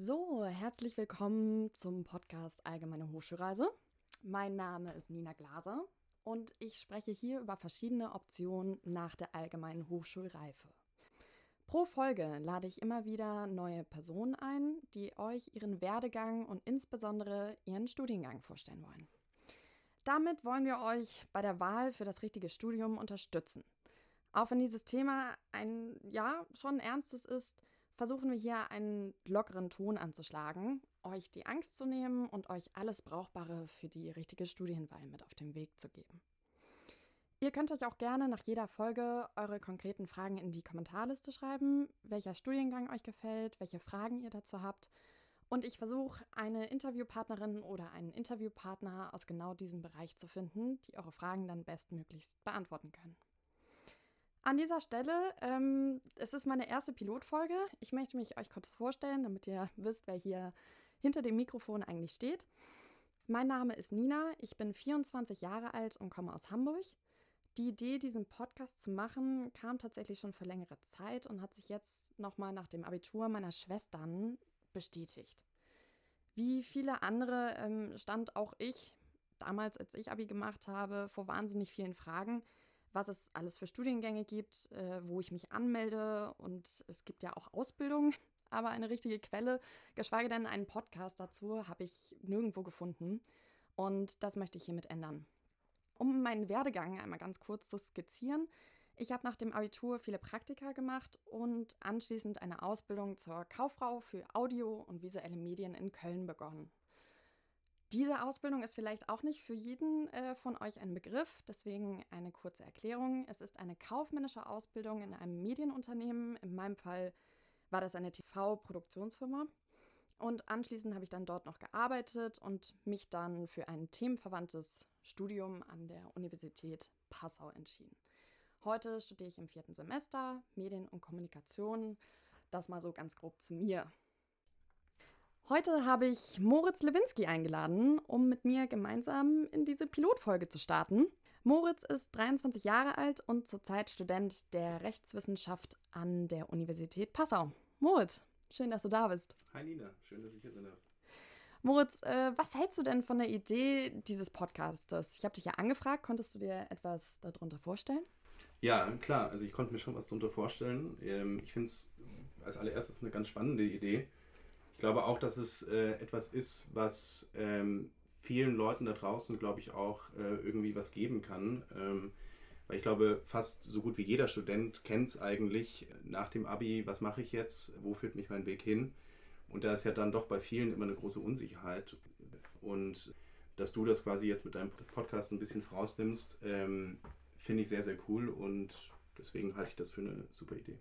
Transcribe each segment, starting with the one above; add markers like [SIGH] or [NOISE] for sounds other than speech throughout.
So, herzlich willkommen zum Podcast Allgemeine Hochschulreise. Mein Name ist Nina Glaser und ich spreche hier über verschiedene Optionen nach der allgemeinen Hochschulreife. Pro Folge lade ich immer wieder neue Personen ein, die euch ihren Werdegang und insbesondere ihren Studiengang vorstellen wollen. Damit wollen wir euch bei der Wahl für das richtige Studium unterstützen. Auch wenn dieses Thema ein, ja, schon ernstes ist, versuchen wir hier einen lockeren Ton anzuschlagen, euch die Angst zu nehmen und euch alles Brauchbare für die richtige Studienwahl mit auf den Weg zu geben. Ihr könnt euch auch gerne nach jeder Folge eure konkreten Fragen in die Kommentarliste schreiben, welcher Studiengang euch gefällt, welche Fragen ihr dazu habt. Und ich versuche, eine Interviewpartnerin oder einen Interviewpartner aus genau diesem Bereich zu finden, die eure Fragen dann bestmöglichst beantworten können. An dieser Stelle, ähm, es ist meine erste Pilotfolge. Ich möchte mich euch kurz vorstellen, damit ihr wisst, wer hier hinter dem Mikrofon eigentlich steht. Mein Name ist Nina, ich bin 24 Jahre alt und komme aus Hamburg. Die Idee, diesen Podcast zu machen, kam tatsächlich schon für längere Zeit und hat sich jetzt nochmal nach dem Abitur meiner Schwestern bestätigt. Wie viele andere ähm, stand auch ich damals, als ich Abi gemacht habe, vor wahnsinnig vielen Fragen, was es alles für Studiengänge gibt, äh, wo ich mich anmelde. Und es gibt ja auch Ausbildung, [LAUGHS] aber eine richtige Quelle, geschweige denn einen Podcast dazu, habe ich nirgendwo gefunden. Und das möchte ich hiermit ändern. Um meinen Werdegang einmal ganz kurz zu skizzieren. Ich habe nach dem Abitur viele Praktika gemacht und anschließend eine Ausbildung zur Kauffrau für Audio und visuelle Medien in Köln begonnen. Diese Ausbildung ist vielleicht auch nicht für jeden äh, von euch ein Begriff, deswegen eine kurze Erklärung. Es ist eine kaufmännische Ausbildung in einem Medienunternehmen. In meinem Fall war das eine TV-Produktionsfirma. Und anschließend habe ich dann dort noch gearbeitet und mich dann für ein themenverwandtes Studium an der Universität Passau entschieden. Heute studiere ich im vierten Semester Medien und Kommunikation. Das mal so ganz grob zu mir. Heute habe ich Moritz Lewinsky eingeladen, um mit mir gemeinsam in diese Pilotfolge zu starten. Moritz ist 23 Jahre alt und zurzeit Student der Rechtswissenschaft an der Universität Passau. Moritz, Schön, dass du da bist. Hi Nina, schön, dass ich hier sein darf. Moritz, äh, was hältst du denn von der Idee dieses Podcastes? Ich habe dich ja angefragt, konntest du dir etwas darunter vorstellen? Ja, klar, also ich konnte mir schon was darunter vorstellen. Ähm, ich finde es als allererstes eine ganz spannende Idee. Ich glaube auch, dass es äh, etwas ist, was ähm, vielen Leuten da draußen, glaube ich, auch äh, irgendwie was geben kann. Ähm, weil ich glaube, fast so gut wie jeder Student kennt es eigentlich nach dem Abi, was mache ich jetzt, wo führt mich mein Weg hin? Und da ist ja dann doch bei vielen immer eine große Unsicherheit. Und dass du das quasi jetzt mit deinem Podcast ein bisschen vorausnimmst, ähm, finde ich sehr, sehr cool und deswegen halte ich das für eine super Idee.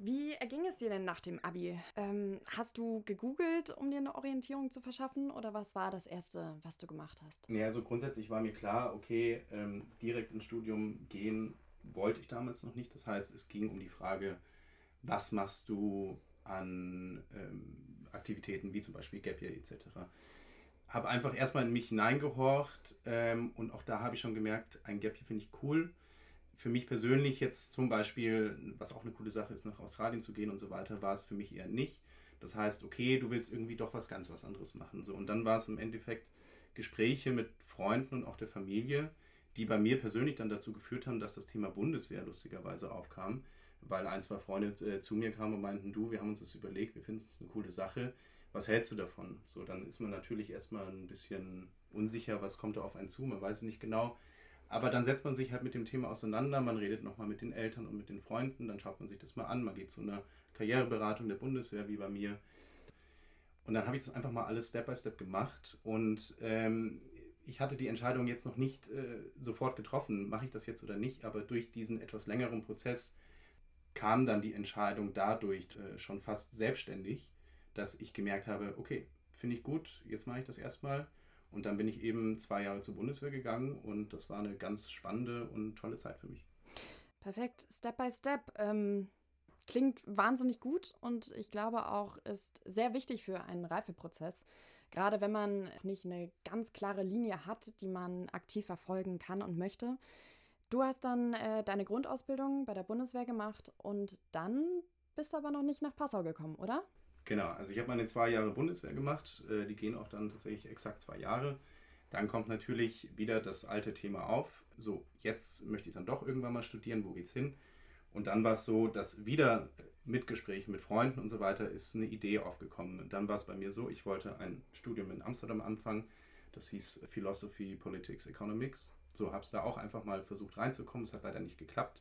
Wie erging es dir denn nach dem Abi? Ähm, hast du gegoogelt, um dir eine Orientierung zu verschaffen oder was war das Erste, was du gemacht hast? Ja, also grundsätzlich war mir klar, okay, ähm, direkt ins Studium gehen wollte ich damals noch nicht. Das heißt, es ging um die Frage, was machst du an ähm, Aktivitäten wie zum Beispiel Gap Year etc. Habe einfach erstmal in mich hineingehorcht ähm, und auch da habe ich schon gemerkt, ein Gap Year finde ich cool für mich persönlich jetzt zum Beispiel, was auch eine coole Sache ist, nach Australien zu gehen und so weiter, war es für mich eher nicht. Das heißt, okay, du willst irgendwie doch was ganz was anderes machen. So. Und dann war es im Endeffekt Gespräche mit Freunden und auch der Familie, die bei mir persönlich dann dazu geführt haben, dass das Thema Bundeswehr lustigerweise aufkam, weil ein, zwei Freunde äh, zu mir kamen und meinten, du, wir haben uns das überlegt, wir finden es eine coole Sache, was hältst du davon? So, dann ist man natürlich erstmal ein bisschen unsicher, was kommt da auf einen zu, man weiß nicht genau, aber dann setzt man sich halt mit dem Thema auseinander, man redet nochmal mit den Eltern und mit den Freunden, dann schaut man sich das mal an, man geht zu einer Karriereberatung der Bundeswehr wie bei mir. Und dann habe ich das einfach mal alles Step by Step gemacht. Und ähm, ich hatte die Entscheidung jetzt noch nicht äh, sofort getroffen, mache ich das jetzt oder nicht, aber durch diesen etwas längeren Prozess kam dann die Entscheidung dadurch äh, schon fast selbstständig, dass ich gemerkt habe, okay, finde ich gut, jetzt mache ich das erstmal und dann bin ich eben zwei Jahre zur Bundeswehr gegangen und das war eine ganz spannende und tolle Zeit für mich. Perfekt, Step by Step. Ähm, klingt wahnsinnig gut und ich glaube auch, ist sehr wichtig für einen Reifeprozess. Gerade wenn man nicht eine ganz klare Linie hat, die man aktiv verfolgen kann und möchte. Du hast dann äh, deine Grundausbildung bei der Bundeswehr gemacht und dann bist aber noch nicht nach Passau gekommen, oder? Genau, also ich habe meine zwei Jahre Bundeswehr gemacht. Äh, die gehen auch dann tatsächlich exakt zwei Jahre. Dann kommt natürlich wieder das alte Thema auf. So, jetzt möchte ich dann doch irgendwann mal studieren, wo geht's hin? Und dann war es so, dass wieder mit Gesprächen mit Freunden und so weiter ist eine Idee aufgekommen. Und dann war es bei mir so, ich wollte ein Studium in Amsterdam anfangen. Das hieß Philosophy, Politics, Economics. So habe es da auch einfach mal versucht reinzukommen. Es hat leider nicht geklappt.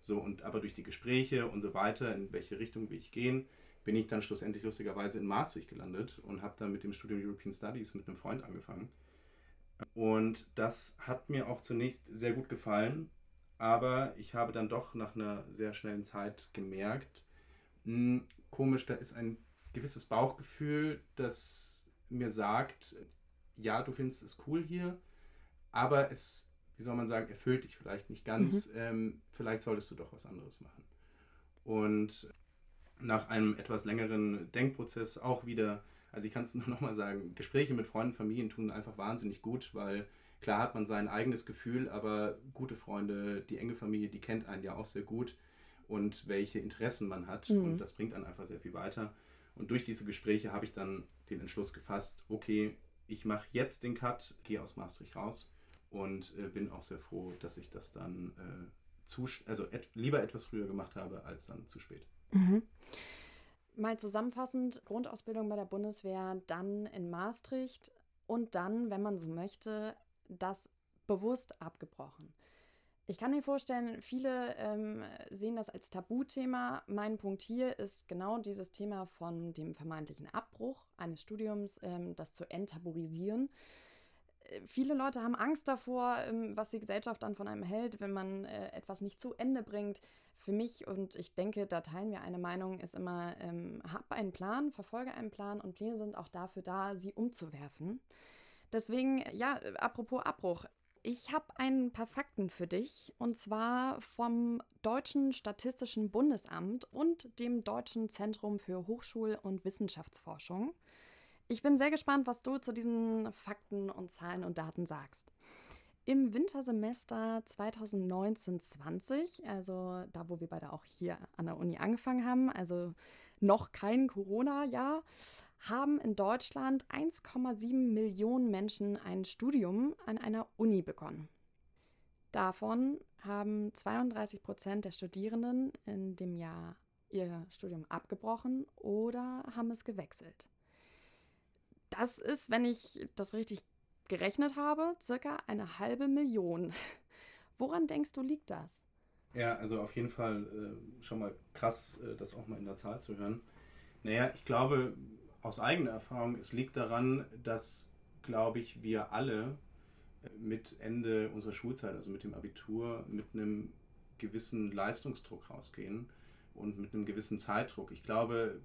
So, und aber durch die Gespräche und so weiter, in welche Richtung will ich gehen, bin ich dann schlussendlich lustigerweise in Maastricht gelandet und habe dann mit dem Studium European Studies mit einem Freund angefangen. Und das hat mir auch zunächst sehr gut gefallen, aber ich habe dann doch nach einer sehr schnellen Zeit gemerkt, mh, hm, komisch, da ist ein gewisses Bauchgefühl, das mir sagt, ja, du findest es cool hier, aber es, wie soll man sagen, erfüllt dich vielleicht nicht ganz. Mhm. Ähm, vielleicht solltest du doch was anderes machen. Und nach einem etwas längeren Denkprozess auch wieder, also ich kann es [LAUGHS] nur nochmal sagen, Gespräche mit Freunden, Familien tun einfach wahnsinnig gut, weil klar hat man sein eigenes Gefühl, aber gute Freunde, die enge Familie, die kennt einen ja auch sehr gut und welche Interessen man hat mhm. und das bringt einen einfach sehr viel weiter. Und durch diese Gespräche habe ich dann den Entschluss gefasst, okay, ich mache jetzt den Cut, gehe aus Maastricht raus und äh, bin auch sehr froh, dass ich das dann äh, zu, also et, lieber etwas früher gemacht habe als dann zu spät. Mhm. Mal zusammenfassend, Grundausbildung bei der Bundeswehr, dann in Maastricht und dann, wenn man so möchte, das bewusst abgebrochen. Ich kann mir vorstellen, viele ähm, sehen das als Tabuthema. Mein Punkt hier ist genau dieses Thema von dem vermeintlichen Abbruch eines Studiums, ähm, das zu enttabuisieren. Viele Leute haben Angst davor, ähm, was die Gesellschaft dann von einem hält, wenn man äh, etwas nicht zu Ende bringt für mich, und ich denke, da teilen wir eine Meinung, ist immer, ähm, hab einen Plan, verfolge einen Plan und Pläne sind auch dafür da, sie umzuwerfen. Deswegen, ja, apropos Abbruch. Ich habe ein paar Fakten für dich und zwar vom Deutschen Statistischen Bundesamt und dem Deutschen Zentrum für Hochschul- und Wissenschaftsforschung. Ich bin sehr gespannt, was du zu diesen Fakten und Zahlen und Daten sagst. Im Wintersemester 2019-20, also da, wo wir beide auch hier an der Uni angefangen haben, also noch kein Corona-Jahr, haben in Deutschland 1,7 Millionen Menschen ein Studium an einer Uni begonnen. Davon haben 32 Prozent der Studierenden in dem Jahr ihr Studium abgebrochen oder haben es gewechselt. Das ist, wenn ich das richtig gerechnet habe, circa eine halbe Million. [LAUGHS] Woran denkst du, liegt das? Ja, also auf jeden Fall äh, schon mal krass, äh, das auch mal in der Zahl zu hören. Naja, ich glaube, aus eigener Erfahrung, es liegt daran, dass, glaube ich, wir alle äh, mit Ende unserer Schulzeit, also mit dem Abitur, mit einem gewissen Leistungsdruck rausgehen und mit einem gewissen Zeitdruck. Ich glaube,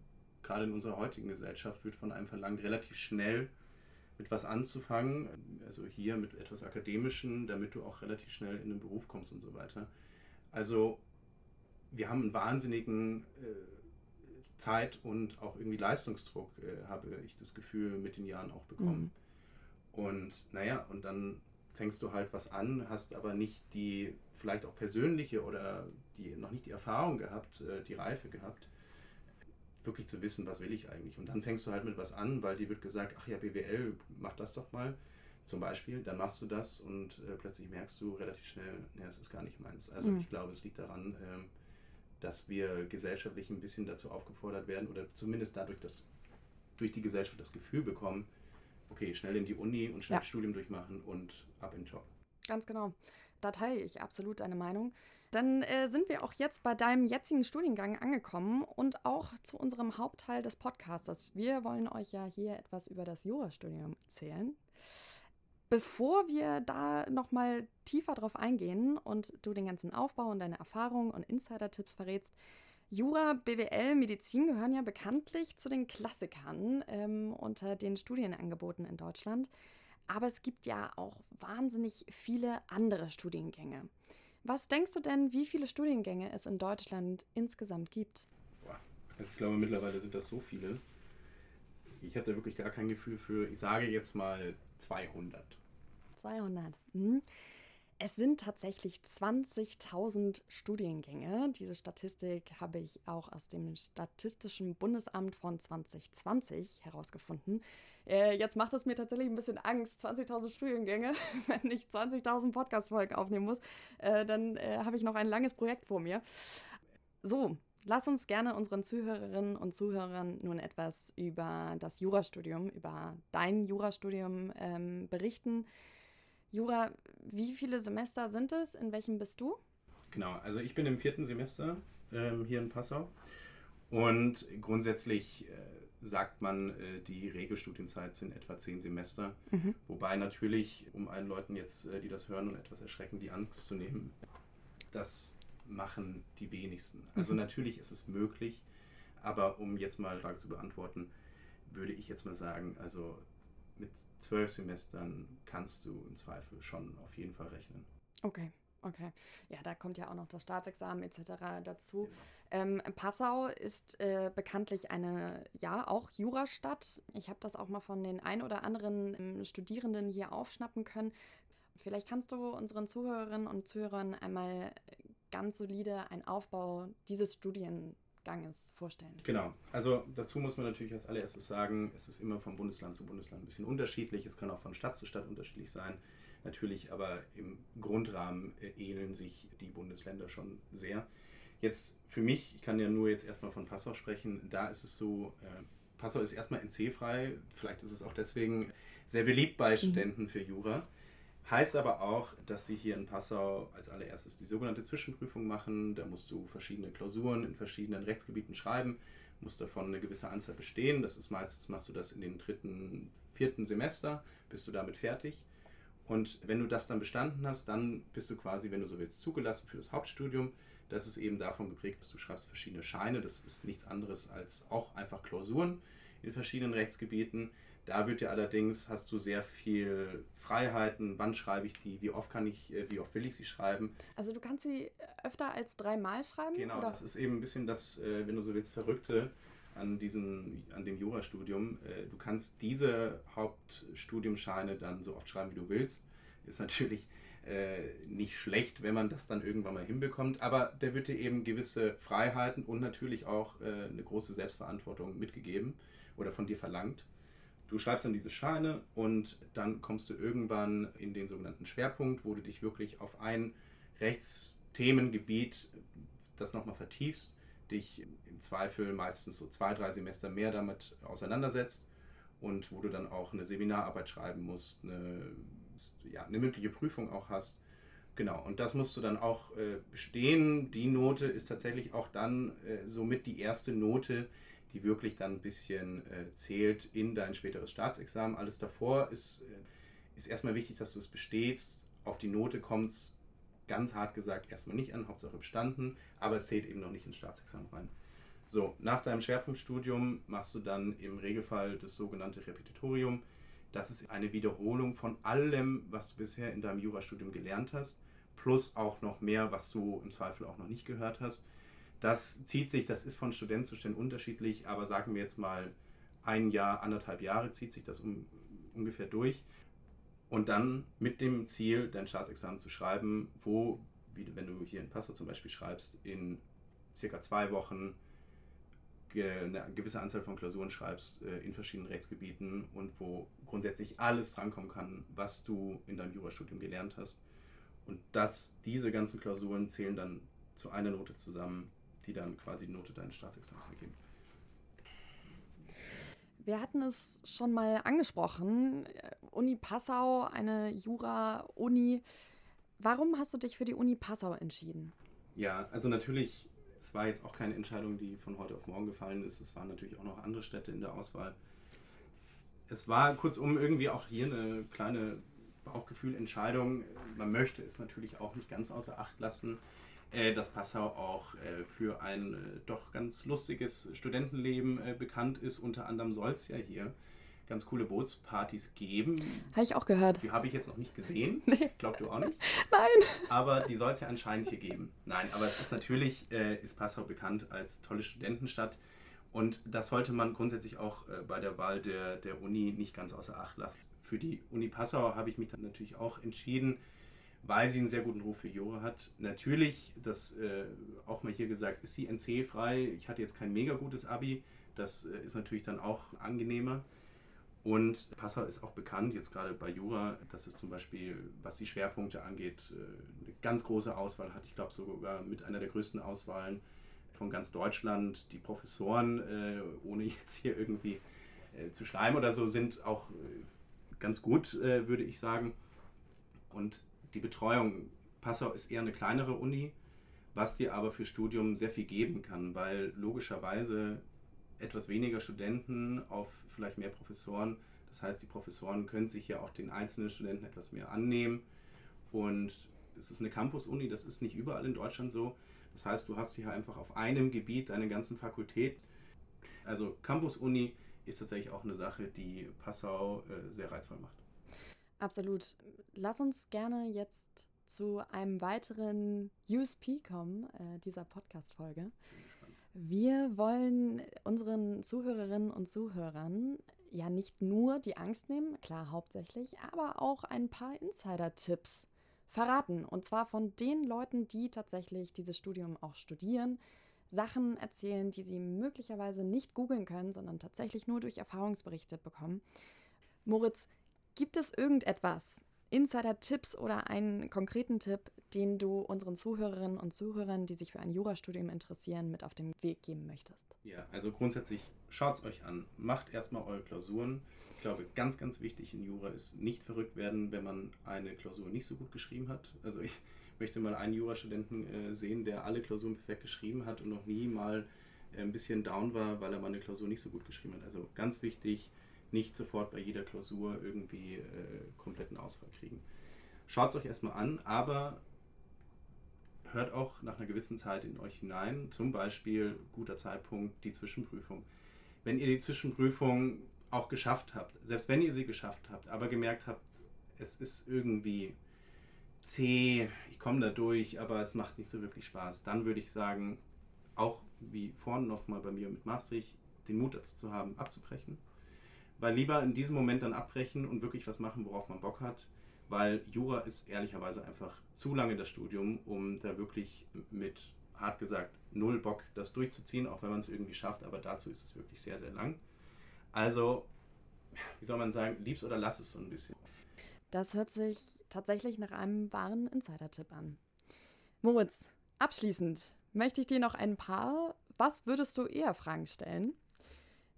gerade in unserer heutigen Gesellschaft wird von einem verlangt, relativ schnell mit was anzufangen, also hier mit etwas Akademischen, damit du auch relativ schnell in den Beruf kommst und so weiter. Also wir haben einen wahnsinnigen äh, Zeit- und auch irgendwie Leistungsdruck, äh, habe ich das Gefühl, mit den Jahren auch bekommen. Mhm. Und naja, und dann fängst du halt was an, hast aber nicht die vielleicht auch persönliche oder die noch nicht die Erfahrung gehabt, äh, die Reife gehabt, wirklich zu wissen, was will ich eigentlich. Und dann fängst du halt mit was an, weil dir wird gesagt, ach ja, BWL, mach das doch mal. Zum Beispiel, dann machst du das und äh, plötzlich merkst du relativ schnell, nee, es ist gar nicht meins. Also mhm. ich glaube, es liegt daran, ähm, dass wir gesellschaftlich ein bisschen dazu aufgefordert werden oder zumindest dadurch, dass durch die Gesellschaft das Gefühl bekommen, okay, schnell in die Uni und schnell ja. Studium durchmachen und ab in den Job. Ganz genau. Da teile ich absolut deine Meinung. Dann äh, sind wir auch jetzt bei deinem jetzigen Studiengang angekommen und auch zu unserem Hauptteil des Podcasts. Wir wollen euch ja hier etwas über das Jurastudium erzählen. Bevor wir da nochmal tiefer drauf eingehen und du den ganzen Aufbau und deine Erfahrungen und Insider-Tipps verrätst, Jura, BWL, Medizin gehören ja bekanntlich zu den Klassikern ähm, unter den Studienangeboten in Deutschland. Aber es gibt ja auch wahnsinnig viele andere Studiengänge. Was denkst du denn, wie viele Studiengänge es in Deutschland insgesamt gibt? Also ich glaube, mittlerweile sind das so viele. Ich habe da wirklich gar kein Gefühl für, ich sage jetzt mal 200. 200. Mhm. Es sind tatsächlich 20.000 Studiengänge. Diese Statistik habe ich auch aus dem Statistischen Bundesamt von 2020 herausgefunden. Äh, jetzt macht es mir tatsächlich ein bisschen Angst, 20.000 Studiengänge. [LAUGHS] Wenn ich 20.000 Podcast-Folgen aufnehmen muss, äh, dann äh, habe ich noch ein langes Projekt vor mir. So, lass uns gerne unseren Zuhörerinnen und Zuhörern nun etwas über das Jurastudium, über dein Jurastudium ähm, berichten. Jura, wie viele Semester sind es? In welchem bist du? Genau, also ich bin im vierten Semester ähm, hier in Passau und grundsätzlich äh, sagt man, äh, die Regelstudienzeit sind etwa zehn Semester. Mhm. Wobei natürlich, um allen Leuten jetzt, äh, die das hören und etwas erschrecken, die Angst zu nehmen, das machen die wenigsten. Also mhm. natürlich ist es möglich, aber um jetzt mal die Frage zu beantworten, würde ich jetzt mal sagen, also mit zwölf Semestern kannst du im Zweifel schon auf jeden Fall rechnen. Okay. Okay, ja, da kommt ja auch noch das Staatsexamen etc. dazu. Ähm, Passau ist äh, bekanntlich eine, ja, auch Jurastadt. Ich habe das auch mal von den ein oder anderen ähm, Studierenden hier aufschnappen können. Vielleicht kannst du unseren Zuhörerinnen und Zuhörern einmal ganz solide einen Aufbau dieses Studienganges vorstellen. Genau, also dazu muss man natürlich als allererstes sagen, es ist immer von Bundesland zu Bundesland ein bisschen unterschiedlich. Es kann auch von Stadt zu Stadt unterschiedlich sein. Natürlich, aber im Grundrahmen äh, ähneln sich die Bundesländer schon sehr. Jetzt für mich, ich kann ja nur jetzt erstmal von Passau sprechen, da ist es so, äh, Passau ist erstmal NC-frei, vielleicht ist es auch deswegen sehr beliebt bei mhm. Studenten mhm. für Jura. Heißt aber auch, dass sie hier in Passau als allererstes die sogenannte Zwischenprüfung machen. Da musst du verschiedene Klausuren in verschiedenen Rechtsgebieten schreiben, musst davon eine gewisse Anzahl bestehen. Das ist meistens, machst du das in den dritten, vierten Semester, bist du damit fertig. Und wenn du das dann bestanden hast, dann bist du quasi, wenn du so willst, zugelassen für das Hauptstudium. Das ist eben davon geprägt, dass du schreibst verschiedene Scheine. Das ist nichts anderes als auch einfach Klausuren in verschiedenen Rechtsgebieten. Da wird dir allerdings, hast du sehr viel Freiheiten. Wann schreibe ich die? Wie oft kann ich, äh, wie oft will ich sie schreiben? Also du kannst sie öfter als dreimal schreiben? Genau, oder? das ist eben ein bisschen das, äh, wenn du so willst, Verrückte an, diesen, an dem Jurastudium. Äh, du kannst diese Hauptstudiumscheine dann so oft schreiben, wie du willst. Ist natürlich nicht schlecht, wenn man das dann irgendwann mal hinbekommt, aber der wird dir eben gewisse Freiheiten und natürlich auch eine große Selbstverantwortung mitgegeben oder von dir verlangt. Du schreibst dann diese Scheine und dann kommst du irgendwann in den sogenannten Schwerpunkt, wo du dich wirklich auf ein Rechtsthemengebiet das nochmal vertiefst dich im Zweifel meistens so zwei, drei Semester mehr damit auseinandersetzt und wo du dann auch eine Seminararbeit schreiben musst, eine, ja, eine mündliche Prüfung auch hast. Genau, und das musst du dann auch äh, bestehen. Die Note ist tatsächlich auch dann äh, somit die erste Note, die wirklich dann ein bisschen äh, zählt in dein späteres Staatsexamen. Alles davor ist, äh, ist erstmal wichtig, dass du es bestehst. Auf die Note kommt es ganz hart gesagt erstmal nicht an, Hauptsache bestanden, aber es zählt eben noch nicht ins Staatsexamen rein. So, nach deinem Schwerpunktstudium machst du dann im Regelfall das sogenannte Repetitorium. Das ist eine Wiederholung von allem, was du bisher in deinem Jurastudium gelernt hast, plus auch noch mehr, was du im Zweifel auch noch nicht gehört hast. Das zieht sich, das ist von Student zu Student unterschiedlich, aber sagen wir jetzt mal ein Jahr, anderthalb Jahre zieht sich das um, ungefähr durch und dann mit dem Ziel, dein Staatsexamen zu schreiben, wo, wie, wenn du hier in Passau zum Beispiel schreibst, in circa zwei Wochen eine gewisse Anzahl von Klausuren schreibst äh, in verschiedenen Rechtsgebieten und wo grundsätzlich alles drankommen kann, was du in deinem Jurastudium gelernt hast. Und das, diese ganzen Klausuren zählen dann zu einer Note zusammen, die dann quasi die Note deines Staatsexamens ergeben. Wir hatten es schon mal angesprochen. Uni Passau, eine Jura-Uni. Warum hast du dich für die Uni Passau entschieden? Ja, also natürlich, es war jetzt auch keine Entscheidung, die von heute auf morgen gefallen ist. Es waren natürlich auch noch andere Städte in der Auswahl. Es war kurzum irgendwie auch hier eine kleine Bauchgefühlentscheidung. Man möchte es natürlich auch nicht ganz außer Acht lassen, äh, dass Passau auch äh, für ein äh, doch ganz lustiges Studentenleben bekannt ist. Unter anderem soll es ja hier ganz coole Bootspartys geben. Habe ich auch gehört. Die habe ich jetzt noch nicht gesehen. [LAUGHS] Nee. Glaubt du auch nicht? [LAUGHS] Nein. Aber die soll es ja anscheinend hier geben. Nein, aber es ist natürlich, äh, ist Passau bekannt als tolle Studentenstadt. Und das sollte man grundsätzlich auch äh, bei der Wahl der, der Uni nicht ganz außer Acht lassen. Für die Uni Passau habe ich mich dann natürlich auch entschieden, weil sie einen sehr guten Ruf für Jura hat. Natürlich, das äh, auch mal hier gesagt, ist sie NC-frei. Ich hatte jetzt kein mega gutes Abi. Das äh, ist natürlich dann auch angenehmer. Und Passau ist auch bekannt, jetzt gerade bei Jura, dass es zum Beispiel, was die Schwerpunkte angeht, äh, eine ganz große Auswahl hat. Ich glaube sogar mit einer der größten Auswahlen von ganz Deutschland. Die Professoren, äh, ohne [LAUGHS] jetzt hier irgendwie äh, zu schleimen oder so, sind auch ganz gut, würde ich sagen. Und die Betreuung, Passau ist eher eine kleinere Uni, was dir aber für Studium sehr viel geben kann, weil logischerweise etwas weniger Studenten auf vielleicht mehr Professoren. Das heißt, die Professoren können sich ja auch den einzelnen Studenten etwas mehr annehmen. Und es ist eine Campus-Uni, das ist nicht überall in Deutschland so. Das heißt, du hast hier einfach auf einem Gebiet deine ganzen Fakultät. Also Campus-Uni ist tatsächlich auch eine Sache, die Passau äh, sehr reizvoll macht. Absolut. Lass uns gerne jetzt zu einem weiteren USP kommen, äh, dieser Podcast-Folge. Wir wollen unseren Zuhörerinnen und Zuhörern ja nicht nur die Angst nehmen, klar hauptsächlich, aber auch ein paar Insider-Tipps verraten. Und zwar von den Leuten, die tatsächlich dieses Studium auch studieren, Sachen erzählen, die sie möglicherweise nicht googeln können, sondern tatsächlich nur durch Erfahrungsberichte bekommen. Moritz, gibt es irgendetwas, Insider-Tipps oder einen konkreten Tipp, den du unseren Zuhörerinnen und Zuhörern, die sich für ein Jurastudium interessieren, mit auf den Weg geben möchtest? Ja, also grundsätzlich schaut es euch an. Macht erstmal eure Klausuren. Ich glaube, ganz, ganz wichtig in Jura ist nicht verrückt werden, wenn man eine Klausur nicht so gut geschrieben hat. Also ich möchte mal einen Jurastudenten äh, sehen, der alle Klausuren perfekt geschrieben hat und noch nie mal äh, ein bisschen down war, weil er mal eine Klausur nicht so gut geschrieben hat. Also ganz wichtig, nicht sofort bei jeder Klausur irgendwie äh, kompletten Ausfall kriegen. Schaut es euch erstmal an, aber hört auch nach einer gewissen Zeit in euch hinein. Zum Beispiel guter Zeitpunkt, die Zwischenprüfung. Wenn ihr die Zwischenprüfung auch geschafft habt, selbst wenn ihr sie geschafft habt, aber gemerkt habt, es ist irgendwie zäh, ich komme da durch, aber es macht nicht so wirklich Spaß, dann würde ich sagen, auch wie vorhin nochmal bei mir mit Maastricht, den Mut dazu zu haben, abzubrechen weil lieber in diesem Moment dann abbrechen und wirklich was machen, worauf man Bock hat, weil Jura ist ehrlicherweise einfach zu lange das Studium, um da wirklich mit, hart gesagt, null Bock das durchzuziehen, auch wenn man es irgendwie schafft, aber dazu ist es wirklich sehr, sehr lang. Also, wie soll man sagen, lieb's oder lass es so ein bisschen. Das hört sich tatsächlich nach einem wahren Insider-Tipp an. Moritz, abschließend möchte ich dir noch ein paar Was würdest du eher Fragen stellen,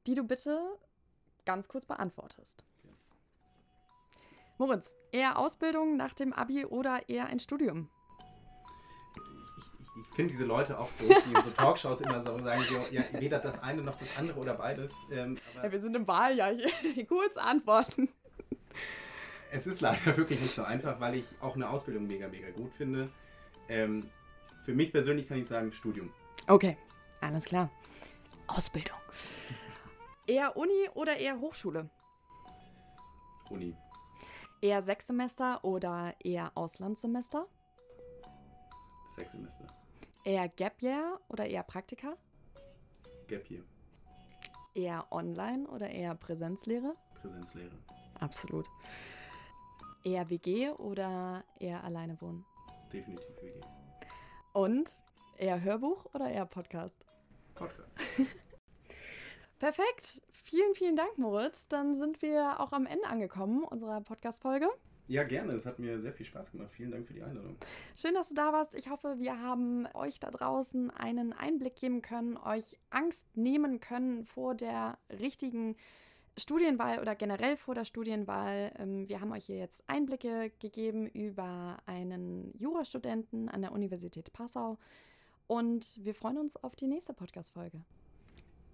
die du bitte ganz kurz beantwortest. Moritz, eher Ausbildung nach dem Abi oder eher ein Studium? Ich, finde diese Leute auch doof, die in so Talkshows immer so sagen, so, ja, weder das eine noch das andere oder beides. Ähm, ja, wir sind im Wahljahr hier. [LAUGHS] Kurz antworten. Es ist leider wirklich nicht so einfach, weil ich auch eine Ausbildung mega, mega gut finde. Ähm, für mich persönlich kann ich sagen Studium. Okay, alles klar. Ausbildung. Eher Uni oder eher Hochschule? Uni. Eher sechs Semester oder eher Auslandssemester? Sechs Semester. Eher Gap Year oder eher Praktika? Gap Year. Eher online oder eher Präsenzlehre? Präsenzlehre. Absolut. Eher WG oder eher alleine wohnen? Definitiv WG. Und eher Hörbuch oder eher Podcast? Podcast. Perfekt. Vielen, vielen Dank, Moritz. Dann sind wir auch am Ende angekommen unserer Podcast-Folge. Ja, gerne. Es hat mir sehr viel Spaß gemacht. Vielen Dank für die Einladung. Schön, dass du da warst. Ich hoffe, wir haben euch da draußen einen Einblick geben können, euch Angst nehmen können vor der richtigen Studienwahl oder generell vor der Studienwahl. Ähm, wir haben euch hier jetzt Einblicke gegeben über einen Jurastudenten an der Universität Passau und wir freuen uns auf die nächste Podcast-Folge.